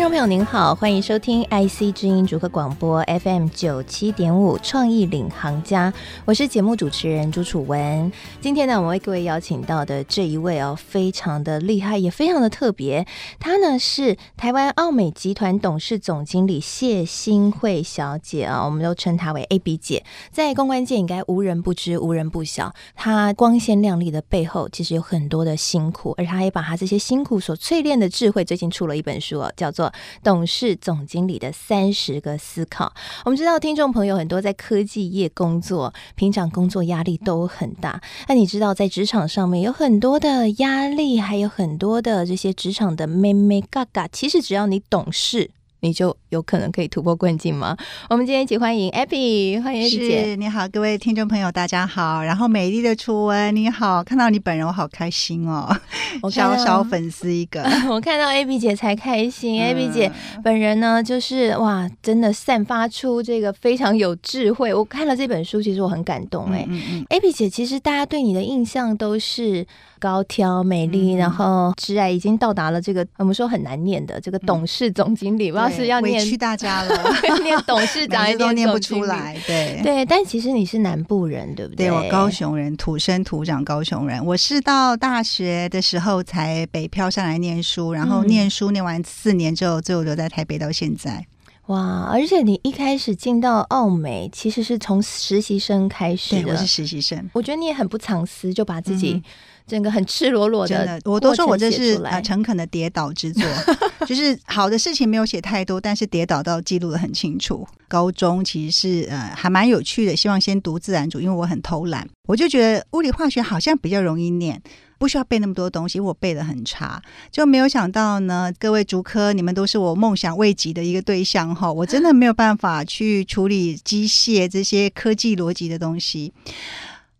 听众朋友您好，欢迎收听 IC 之音主客广播 FM 九七点五创意领航家，我是节目主持人朱楚文。今天呢，我们为各位邀请到的这一位哦，非常的厉害，也非常的特别。她呢是台湾奥美集团董事总经理谢欣慧小姐啊，我们都称她为 AB 姐。在公关界应该无人不知，无人不晓。她光鲜亮丽的背后，其实有很多的辛苦，而她也把她这些辛苦所淬炼的智慧，最近出了一本书哦，叫做。董事总经理的三十个思考。我们知道，听众朋友很多在科技业工作，平常工作压力都很大。那你知道，在职场上面有很多的压力，还有很多的这些职场的妹妹、嘎嘎。其实只要你懂事。你就有可能可以突破困境吗？我们今天一起欢迎 Abby，欢迎 Abby 姐。你好，各位听众朋友，大家好。然后美丽的初文，你好，看到你本人我好开心哦，我小小粉丝一个。我看到 Abby 姐才开心。嗯、Abby 姐本人呢，就是哇，真的散发出这个非常有智慧。我看了这本书，其实我很感动哎。嗯嗯。Abby 姐，其实大家对你的印象都是。高挑美丽，然后挚爱已经到达了这个我们说很难念的这个董事总经理，不是要念委屈大家了，念 董事长一点念不出来，对对。但其实你是南部人，对不对？对，我高雄人，土生土长高雄人。我是到大学的时候才北漂上来念书，然后念书念完四年之后，最后留在台北到现在。哇！而且你一开始进到奥美，其实是从实习生开始的，对，我是实习生。我觉得你也很不藏私，就把自己、嗯。整个很赤裸裸的，真的，我都说我这是啊诚恳的跌倒之作，就是好的事情没有写太多，但是跌倒到记录的很清楚。高中其实是呃还蛮有趣的，希望先读自然组，因为我很偷懒，我就觉得物理化学好像比较容易念，不需要背那么多东西，我背的很差，就没有想到呢，各位竹科你们都是我梦想未及的一个对象哈，我真的没有办法去处理机械这些科技逻辑的东西。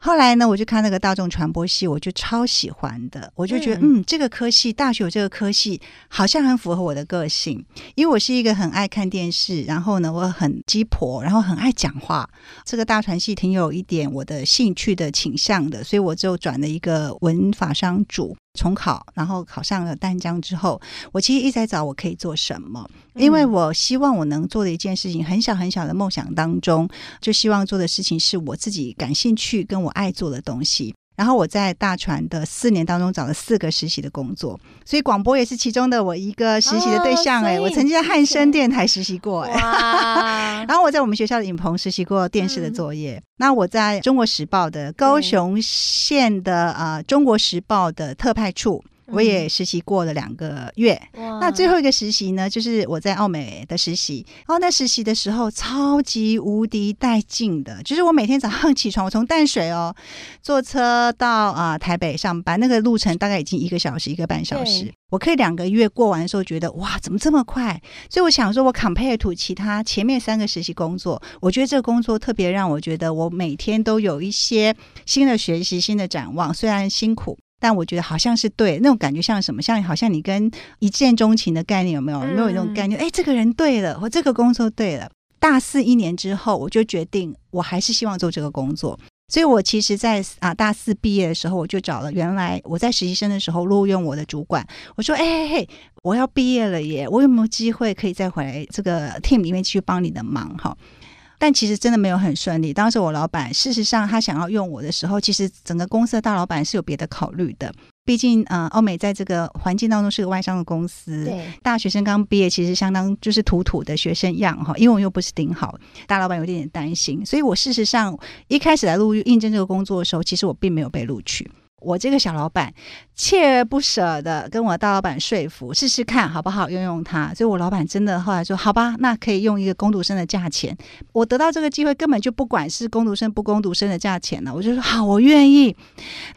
后来呢，我就看那个大众传播系，我就超喜欢的。我就觉得，嗯，嗯，这个科系，大学有这个科系，好像很符合我的个性。因为我是一个很爱看电视，然后呢，我很鸡婆，然后很爱讲话。这个大传系挺有一点我的兴趣的倾向的，所以我就转了一个文法商主。重考，然后考上了丹江之后，我其实一直在找我可以做什么，因为我希望我能做的一件事情，很小很小的梦想当中，就希望做的事情是我自己感兴趣跟我爱做的东西。然后我在大船的四年当中找了四个实习的工作，所以广播也是其中的我一个实习的对象哎、欸，我曾经在汉声电台实习过 然后我在我们学校的影棚实习过电视的作业，嗯、那我在中国时报的高雄县的啊、呃、中国时报的特派处。我也实习过了两个月，嗯、那最后一个实习呢，就是我在澳美的实习。然后那实习的时候，超级无敌带劲的，就是我每天早上 起床，我从淡水哦坐车到啊、呃、台北上班，那个路程大概已经一个小时一个半小时。我可以两个月过完的时候，觉得哇，怎么这么快？所以我想说，我 compare to 其他前面三个实习工作，我觉得这个工作特别让我觉得我每天都有一些新的学习、新的展望，虽然辛苦。但我觉得好像是对，那种感觉像什么？像好像你跟一见钟情的概念有没有？有没有那种概念？哎、嗯，这个人对了，或这个工作对了。大四一年之后，我就决定我还是希望做这个工作。所以我其实在，在啊大四毕业的时候，我就找了原来我在实习生的时候录用我的主管，我说：“哎嘿嘿，我要毕业了耶，我有没有机会可以再回来这个 team 里面去帮你的忙？”哈。但其实真的没有很顺利。当时我老板，事实上他想要用我的时候，其实整个公司的大老板是有别的考虑的。毕竟，呃，欧美在这个环境当中是个外商的公司，对大学生刚毕业，其实相当就是土土的学生样哈，英文又不是顶好，大老板有点点担心。所以我事实上一开始来录应征这个工作的时候，其实我并没有被录取。我这个小老板锲而不舍的跟我大老板说服，试试看好不好用用它。所以我老板真的后来说，好吧，那可以用一个工读生的价钱。我得到这个机会，根本就不管是工读生不工读生的价钱了，我就说好，我愿意。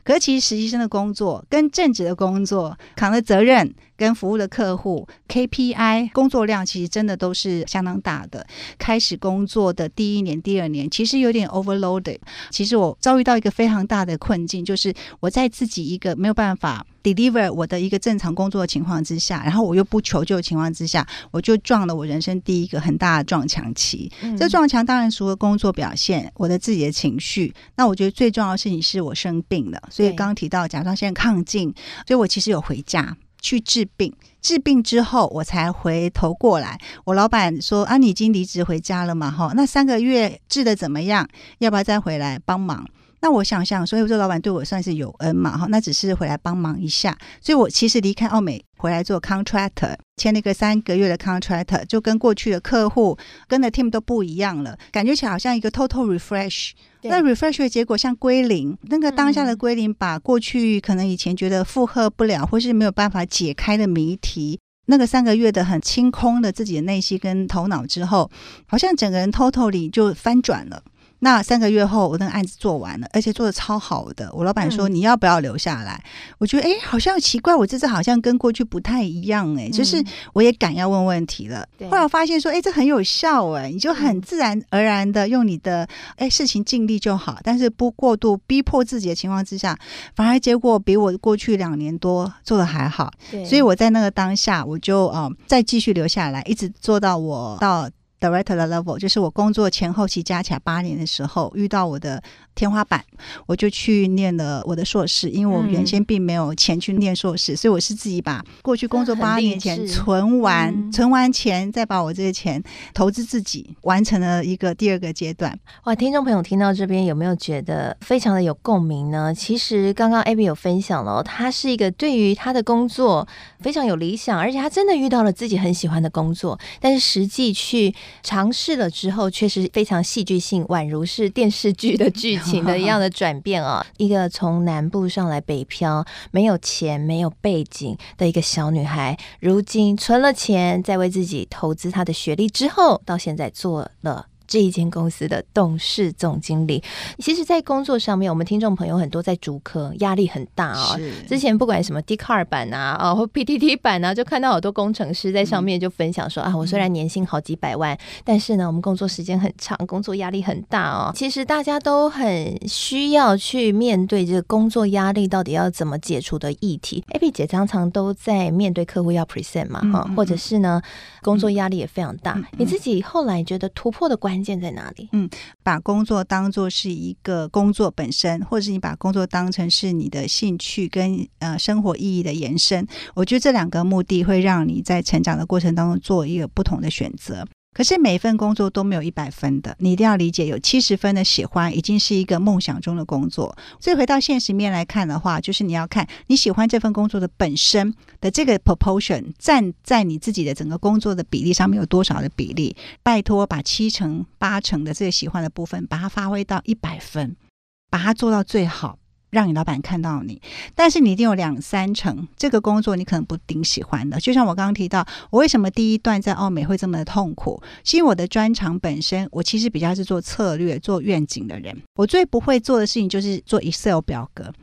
可是其实实习生的工作跟正职的工作扛的责任。跟服务的客户 KPI 工作量其实真的都是相当大的。开始工作的第一年、第二年，其实有点 overloaded。其实我遭遇到一个非常大的困境，就是我在自己一个没有办法 deliver 我的一个正常工作的情况之下，然后我又不求救的情况之下，我就撞了我人生第一个很大的撞墙期。嗯、这撞墙当然除了工作表现，我的自己的情绪。那我觉得最重要的事情是我生病了，所以刚刚提到甲状腺亢进，所以我其实有回家。去治病，治病之后我才回头过来。我老板说：“啊，你已经离职回家了嘛？哈，那三个月治的怎么样？要不要再回来帮忙？”那我想想，所以我这老板对我算是有恩嘛？哈，那只是回来帮忙一下。所以我其实离开奥美。回来做 contractor，签了一个三个月的 contractor，就跟过去的客户跟的 team 都不一样了，感觉起来好像一个 total refresh。那 refresh 的结果像归零，那个当下的归零，把过去可能以前觉得负荷不了或是没有办法解开的谜题，那个三个月的很清空的自己的内心跟头脑之后，好像整个人 totally 就翻转了。那三个月后，我那个案子做完了，而且做的超好的。我老板说：“你要不要留下来？”嗯、我觉得，哎，好像奇怪，我这次好像跟过去不太一样，哎，就是我也敢要问问题了。嗯、后来我发现说，哎，这很有效，哎，你就很自然而然的用你的，哎，事情尽力就好，但是不过度逼迫自己的情况之下，反而结果比我过去两年多做的还好。所以我在那个当下，我就嗯、呃，再继续留下来，一直做到我到。Director 的 level 就是我工作前后期加起来八年的时候，遇到我的天花板，我就去念了我的硕士。因为我原先并没有钱去念硕士，嗯、所以我是自己把过去工作八年前存完，嗯、存完钱再把我这些钱投资自己，完成了一个第二个阶段。哇，听众朋友听到这边有没有觉得非常的有共鸣呢？其实刚刚 Abby 有分享了，他是一个对于他的工作非常有理想，而且他真的遇到了自己很喜欢的工作，但是实际去。尝试了之后，确实非常戏剧性，宛如是电视剧的剧情的一样的 转变啊！一个从南部上来北漂，没有钱、没有背景的一个小女孩，如今存了钱，在为自己投资她的学历之后，到现在做了。这一间公司的董事总经理，其实，在工作上面，我们听众朋友很多在主科，压力很大哦。之前不管什么 Dcard 版啊，哦或 PTT 版啊，就看到好多工程师在上面就分享说、嗯、啊，我虽然年薪好几百万，但是呢，我们工作时间很长，工作压力很大哦。其实大家都很需要去面对这个工作压力到底要怎么解除的议题。Abby 姐常常都在面对客户要 present 嘛，哈、嗯，或者是呢，工作压力也非常大。嗯、你自己后来觉得突破的关在哪里？嗯，把工作当做是一个工作本身，或者是你把工作当成是你的兴趣跟呃生活意义的延伸，我觉得这两个目的会让你在成长的过程当中做一个不同的选择。可是每一份工作都没有一百分的，你一定要理解，有七十分的喜欢已经是一个梦想中的工作。所以回到现实面来看的话，就是你要看你喜欢这份工作的本身的这个 proportion 占在你自己的整个工作的比例上面有多少的比例。拜托，把七成八成的这个喜欢的部分，把它发挥到一百分，把它做到最好。让你老板看到你，但是你一定有两三成这个工作你可能不顶喜欢的。就像我刚刚提到，我为什么第一段在奥美会这么的痛苦，是因为我的专长本身，我其实比较是做策略、做愿景的人。我最不会做的事情就是做 Excel 表格。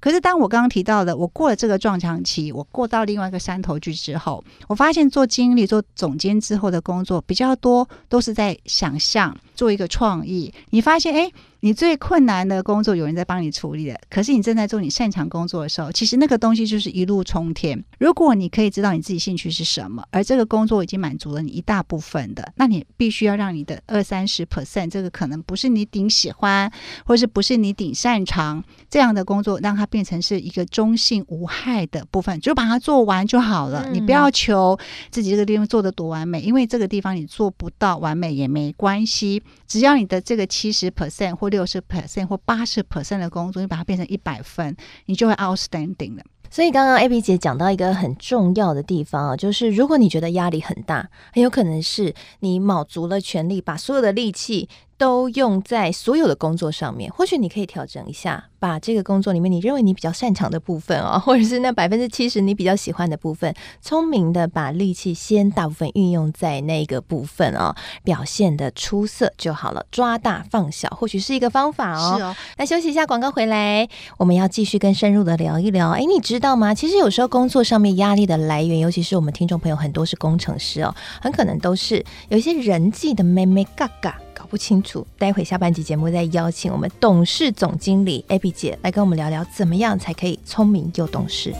可是当我刚刚提到的，我过了这个撞墙期，我过到另外一个山头去之后，我发现做经理、做总监之后的工作比较多，都是在想象做一个创意。你发现，哎。你最困难的工作有人在帮你处理的，可是你正在做你擅长工作的时候，其实那个东西就是一路冲天。如果你可以知道你自己兴趣是什么，而这个工作已经满足了你一大部分的，那你必须要让你的二三十 percent 这个可能不是你顶喜欢，或是不是你顶擅长这样的工作，让它变成是一个中性无害的部分，就把它做完就好了。嗯、你不要求自己这个地方做的多完美，因为这个地方你做不到完美也没关系，只要你的这个七十 percent 或六十 percent 或八十 percent 的工作，你把它变成一百分，你就会 outstanding 了。所以刚刚 Abby 姐讲到一个很重要的地方啊，就是如果你觉得压力很大，很有可能是你卯足了全力，把所有的力气都用在所有的工作上面。或许你可以调整一下。把这个工作里面你认为你比较擅长的部分哦，或者是那百分之七十你比较喜欢的部分，聪明的把力气先大部分运用在那个部分哦，表现的出色就好了。抓大放小或许是一个方法哦。是哦。那休息一下，广告回来，我们要继续更深入的聊一聊。哎，你知道吗？其实有时候工作上面压力的来源，尤其是我们听众朋友很多是工程师哦，很可能都是有一些人际的妹妹嘎嘎搞。不清楚，待会下半集节目再邀请我们董事总经理 Abby 姐来跟我们聊聊，怎么样才可以聪明又懂事。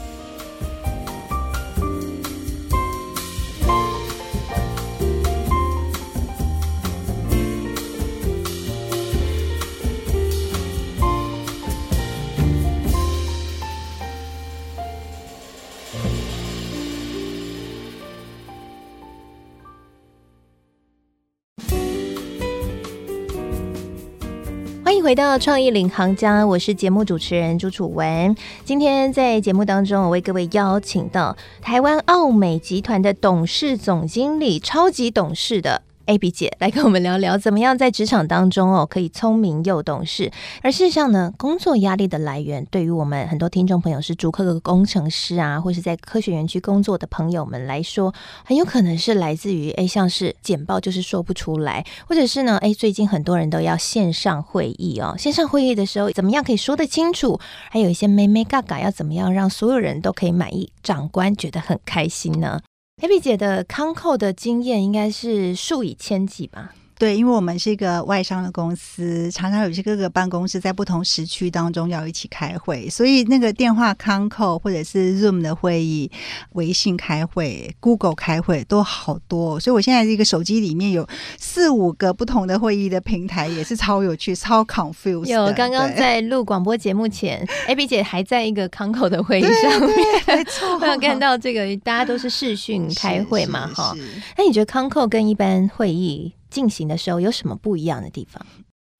欢迎回到创意领航家，我是节目主持人朱楚文。今天在节目当中，我为各位邀请到台湾奥美集团的董事总经理，超级董事的。AB 姐来跟我们聊聊，怎么样在职场当中哦，可以聪明又懂事。而事实上呢，工作压力的来源，对于我们很多听众朋友是竹科的工程师啊，或是在科学园区工作的朋友们来说，很有可能是来自于诶，像是简报就是说不出来，或者是呢，诶，最近很多人都要线上会议哦，线上会议的时候怎么样可以说得清楚？还有一些眉眉角角要怎么样让所有人都可以满意，长官觉得很开心呢？Abby 姐的康扣的经验应该是数以千计吧？对，因为我们是一个外商的公司，常常有些各个办公室在不同时区当中要一起开会，所以那个电话康扣或者是 Zoom 的会议、微信开会、Google 开会都好多，所以我现在这个手机里面有四五个不同的会议的平台，也是超有趣、超 confused。有刚刚在录广播节目前，Abby 姐还在一个康扣的会议上面，没错，我有看到这个大家都是视讯开会嘛，哈。那你觉得康扣跟一般会议进行的时候有什么不一样的地方？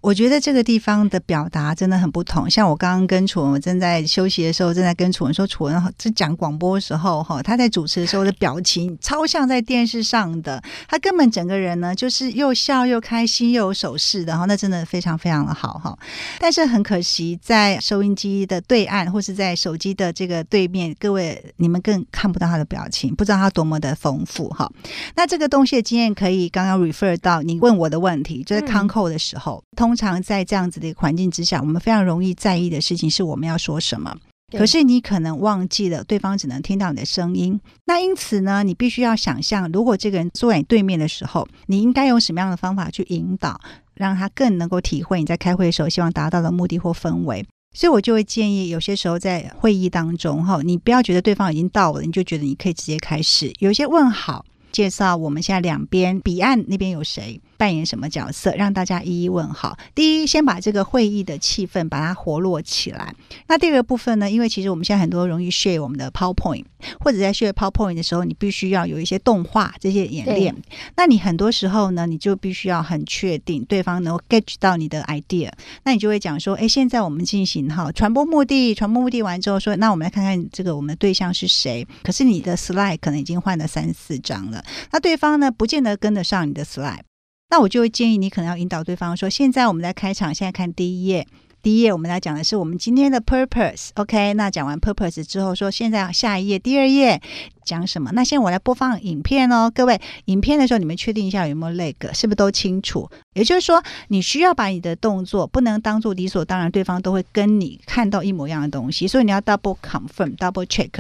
我觉得这个地方的表达真的很不同。像我刚刚跟楚文，我正在休息的时候，正在跟楚文说，楚文在讲广播的时候，哈，他在主持的时候的表情超像在电视上的。他根本整个人呢，就是又笑又开心又有手势的，哈，那真的非常非常的好，哈。但是很可惜，在收音机的对岸或是在手机的这个对面，各位你们更看不到他的表情，不知道他多么的丰富，哈。那这个东西的经验可以刚刚 refer 到你问我的问题，就是康扣的时候，通。通常在这样子的一个环境之下，我们非常容易在意的事情是我们要说什么。可是你可能忘记了，对方只能听到你的声音。那因此呢，你必须要想象，如果这个人坐在你对面的时候，你应该用什么样的方法去引导，让他更能够体会你在开会的时候希望达到的目的或氛围。所以我就会建议，有些时候在会议当中，哈，你不要觉得对方已经到了，你就觉得你可以直接开始。有些问好。介绍我们现在两边彼岸那边有谁扮演什么角色，让大家一一问好。第一，先把这个会议的气氛把它活络起来。那第二个部分呢？因为其实我们现在很多容易 share 我们的 PowerPoint，或者在 share PowerPoint 的时候，你必须要有一些动画这些演练。那你很多时候呢，你就必须要很确定对方能够 get 到你的 idea。那你就会讲说：哎，现在我们进行哈传播目的，传播目的完之后说，那我们来看看这个我们的对象是谁。可是你的 slide 可能已经换了三四张了。那对方呢，不见得跟得上你的 slide，那我就会建议你可能要引导对方说：现在我们在开场，现在看第一页，第一页我们来讲的是我们今天的 purpose，OK？那讲完 purpose 之后，说现在下一页，第二页。讲什么？那现在我来播放影片哦，各位，影片的时候你们确定一下有没有 lag，是不是都清楚？也就是说，你需要把你的动作不能当做理所当然，对方都会跟你看到一模一样的东西，所以你要 double confirm，double check。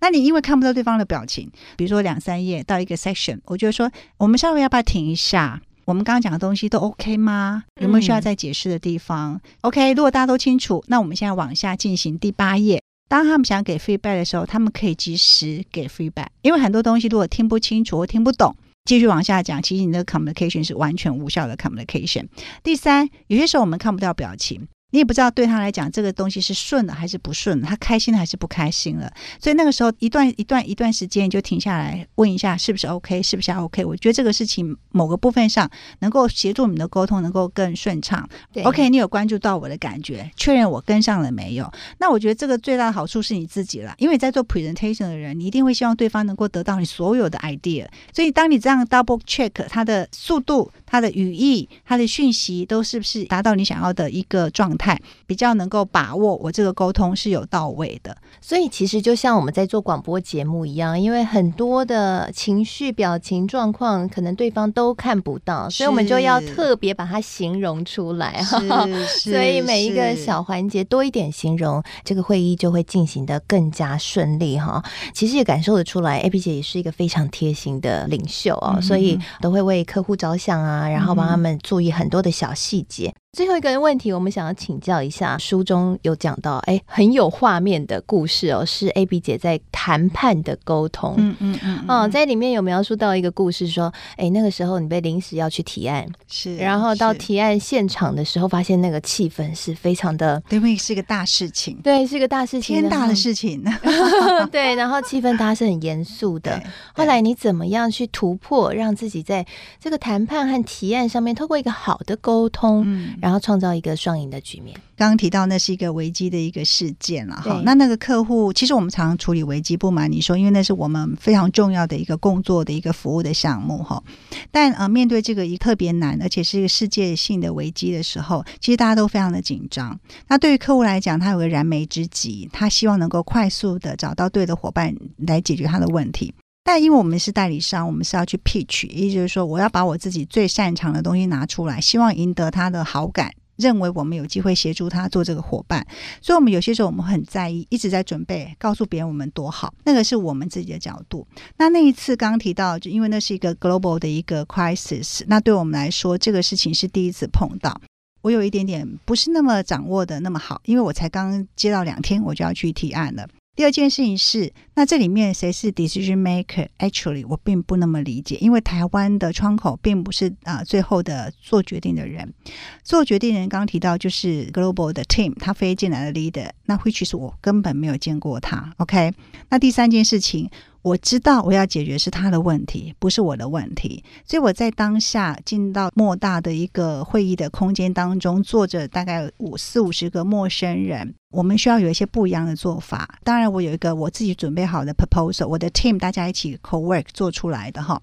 那你因为看不到对方的表情，比如说两三页到一个 section，我就说，我们稍微要不要停一下？我们刚刚讲的东西都 OK 吗？有没有需要再解释的地方？嗯，OK，如果大家都清楚，那我们现在往下进行第八页。当他们想给 feedback 的时候，他们可以及时给 feedback，因为很多东西如果听不清楚或听不懂，继续往下讲，其实你的 communication 是完全无效的 communication。第三，有些时候我们看不到表情。你也不知道对他来讲这个东西是顺了还是不顺，他开心了还是不开心了。所以那个时候一段一段一段时间你就停下来问一下是不是 OK，是不是 OK？我觉得这个事情某个部分上能够协助你的沟通能够更顺畅。，OK，你有关注到我的感觉，确认我跟上了没有？那我觉得这个最大的好处是你自己了，因为在做 presentation 的人，你一定会希望对方能够得到你所有的 idea。所以当你这样 double check 它的速度、它的语义、它的讯息都是不是达到你想要的一个状态。态，比较能够把握我这个沟通是有到位的。所以其实就像我们在做广播节目一样，因为很多的情绪、表情、状况，可能对方都看不到，所以我们就要特别把它形容出来哈。所以每一个小环节多一点形容，这个会议就会进行的更加顺利哈。其实也感受得出来，Abby 姐也是一个非常贴心的领袖哦，嗯、所以都会为客户着想啊，然后帮他们注意很多的小细节。最后一个问题，我们想要请教一下，书中有讲到，哎，很有画面的故事哦，是 Abby 姐在谈判的沟通，嗯嗯嗯，哦，在里面有描述到一个故事，说，哎，那个时候你被临时要去提案，是，然后到提案现场的时候，发现那个气氛是非常的，因为是个大事情，对，是个大事情，天大的事情，对，然后气氛大家是很严肃的，后来你怎么样去突破，让自己在这个谈判和提案上面，透过一个好的沟通，嗯。然后创造一个双赢的局面。刚刚提到那是一个危机的一个事件了哈。那那个客户，其实我们常常处理危机，不瞒你说，因为那是我们非常重要的一个工作的一个服务的项目哈。但呃，面对这个一特别难，而且是一个世界性的危机的时候，其实大家都非常的紧张。那对于客户来讲，他有个燃眉之急，他希望能够快速的找到对的伙伴来解决他的问题。但因为我们是代理商，我们是要去 pitch，也就是说，我要把我自己最擅长的东西拿出来，希望赢得他的好感，认为我们有机会协助他做这个伙伴。所以，我们有些时候我们很在意，一直在准备告诉别人我们多好。那个是我们自己的角度。那那一次刚提到，就因为那是一个 global 的一个 crisis，那对我们来说，这个事情是第一次碰到，我有一点点不是那么掌握的那么好，因为我才刚接到两天，我就要去提案了。第二件事情是，那这里面谁是 decision maker？Actually，我并不那么理解，因为台湾的窗口并不是啊、最后的做决定的人，做决定人刚刚提到就是 global 的 team，他飞进来的 leader，那 which 是我根本没有见过他。OK，那第三件事情。我知道我要解决是他的问题，不是我的问题，所以我在当下进到莫大的一个会议的空间当中，坐着大概五四五十个陌生人，我们需要有一些不一样的做法。当然，我有一个我自己准备好的 proposal，我的 team 大家一起 co-work 做出来的哈。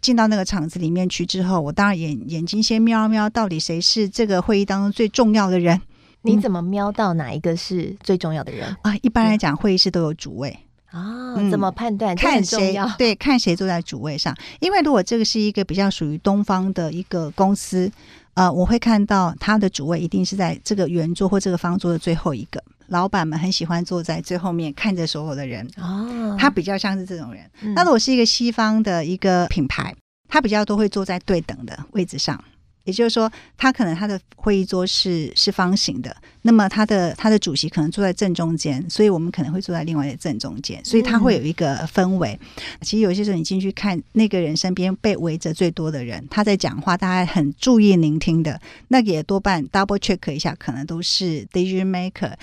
进到那个场子里面去之后，我当然眼眼睛先瞄瞄，到底谁是这个会议当中最重要的人？你怎么瞄到哪一个是最重要的人啊？一般来讲，会议室都有主位。啊、哦，怎么判断？看谁？对，看谁坐在主位上。因为如果这个是一个比较属于东方的一个公司，呃，我会看到他的主位一定是在这个圆桌或这个方桌的最后一个。老板们很喜欢坐在最后面，看着所有的人。哦，他比较像是这种人。嗯、那如果是一个西方的一个品牌，他比较都会坐在对等的位置上。也就是说，他可能他的会议桌是是方形的，那么他的他的主席可能坐在正中间，所以我们可能会坐在另外的正中间，所以他会有一个氛围。其实有些时候你进去看那个人身边被围着最多的人，他在讲话，大家很注意聆听的，那也多半 double check 一下，可能都是 decision maker。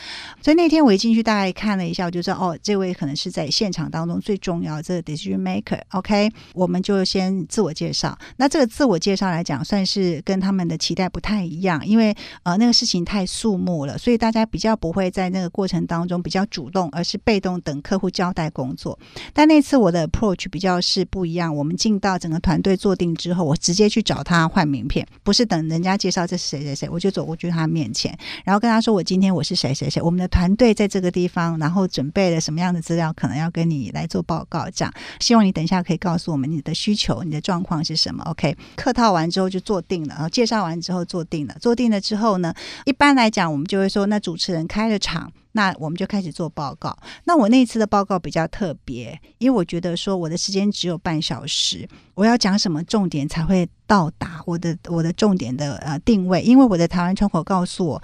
所以那天我一进去，大概看了一下，我就知道哦，这位可能是在现场当中最重要的这个 decision maker。OK，我们就先自我介绍。那这个自我介绍来讲，算是。跟他们的期待不太一样，因为呃那个事情太肃穆了，所以大家比较不会在那个过程当中比较主动，而是被动等客户交代工作。但那次我的 approach 比较是不一样，我们进到整个团队坐定之后，我直接去找他换名片，不是等人家介绍这是谁谁谁，我就走过去他面前，然后跟他说我今天我是谁谁谁，我们的团队在这个地方，然后准备了什么样的资料，可能要跟你来做报告，这样希望你等一下可以告诉我们你的需求，你的状况是什么？OK，客套完之后就坐定了。然后介绍完之后坐定了，坐定了之后呢，一般来讲我们就会说，那主持人开了场，那我们就开始做报告。那我那次的报告比较特别，因为我觉得说我的时间只有半小时，我要讲什么重点才会到达我的我的重点的呃定位，因为我的台湾窗口告诉我。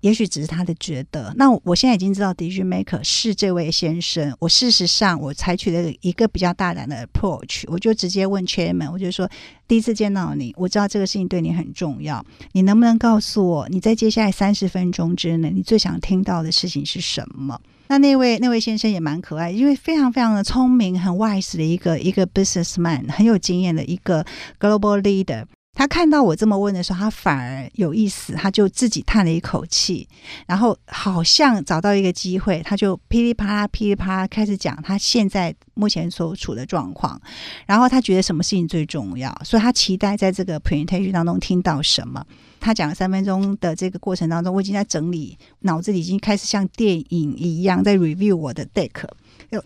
也许只是他的觉得。那我现在已经知道 decision maker 是这位先生。我事实上我采取了一个比较大胆的 approach，我就直接问 chairman，我就说第一次见到你，我知道这个事情对你很重要，你能不能告诉我你在接下来三十分钟之内你最想听到的事情是什么？那那位那位先生也蛮可爱，因为非常非常的聪明，很 wise 的一个一个 businessman，很有经验的一个 global leader。他看到我这么问的时候，他反而有意思，他就自己叹了一口气，然后好像找到一个机会，他就噼里啪啦、噼里啪啦开始讲他现在目前所处的状况，然后他觉得什么事情最重要，所以他期待在这个 presentation 当中听到什么。他讲了三分钟的这个过程当中，我已经在整理，脑子里已经开始像电影一样在 review 我的 deck。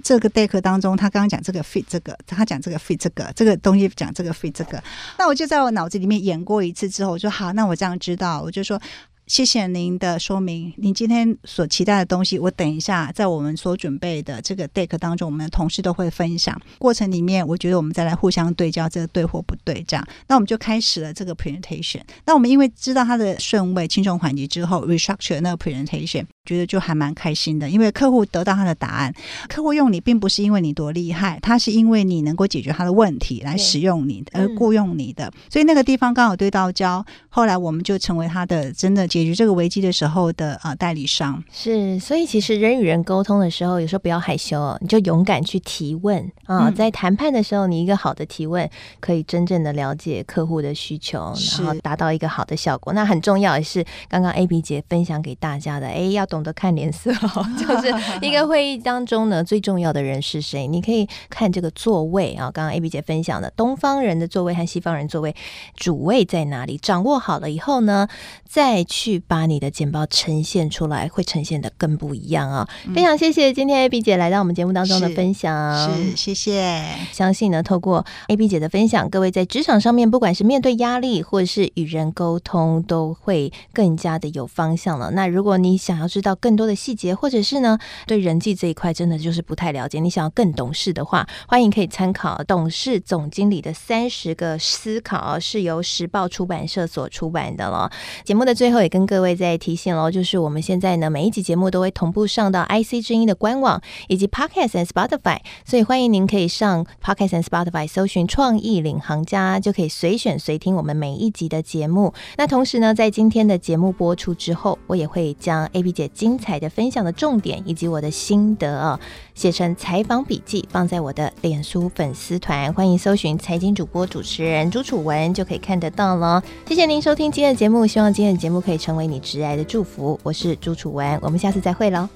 这个 deck 当中，他刚刚讲这个 fit 这个，他讲这个 fit 这个，这个东西讲这个 fit 这个，那我就在我脑子里面演过一次之后，我说好，那我这样知道，我就说。谢谢您的说明。您今天所期待的东西，我等一下在我们所准备的这个 deck 当中，我们的同事都会分享。过程里面，我觉得我们再来互相对焦，这个对或不对，这样。那我们就开始了这个 presentation。那我们因为知道它的顺位轻重缓急之后，restructure 那个 presentation，觉得就还蛮开心的。因为客户得到他的答案，客户用你并不是因为你多厉害，他是因为你能够解决他的问题来使用你，而雇佣你的。所以那个地方刚好对到焦，后来我们就成为他的真的。解决这个危机的时候的啊代理商是，所以其实人与人沟通的时候，有时候不要害羞哦，你就勇敢去提问啊。在谈判的时候，你一个好的提问可以真正的了解客户的需求，然后达到一个好的效果。那很重要也是，刚刚 AB 姐分享给大家的，哎，要懂得看脸色哦，就是一个会议当中呢，最重要的人是谁？你可以看这个座位啊，刚刚 AB 姐分享的东方人的座位和西方人座位主位在哪里？掌握好了以后呢，再去。把你的简报呈现出来，会呈现的更不一样啊、哦！嗯、非常谢谢今天 AB 姐来到我们节目当中的分享，是，是谢谢。相信呢，透过 AB 姐的分享，各位在职场上面，不管是面对压力，或者是与人沟通，都会更加的有方向了。那如果你想要知道更多的细节，或者是呢，对人际这一块真的就是不太了解，你想要更懂事的话，欢迎可以参考《董事总经理的三十个思考》，是由时报出版社所出版的了。节目的最后也。跟各位再提醒喽，就是我们现在呢，每一集节目都会同步上到 IC 之音的官网以及 Podcast and Spotify，所以欢迎您可以上 Podcast and Spotify 搜寻“创意领航家”，就可以随选随听我们每一集的节目。那同时呢，在今天的节目播出之后，我也会将 AB 姐精彩的分享的重点以及我的心得啊，写成采访笔记，放在我的脸书粉丝团，欢迎搜寻“财经主播主持人朱楚文”，就可以看得到了。谢谢您收听今天的节目，希望今天的节目可以。成为你挚爱的祝福，我是朱楚文，我们下次再会喽。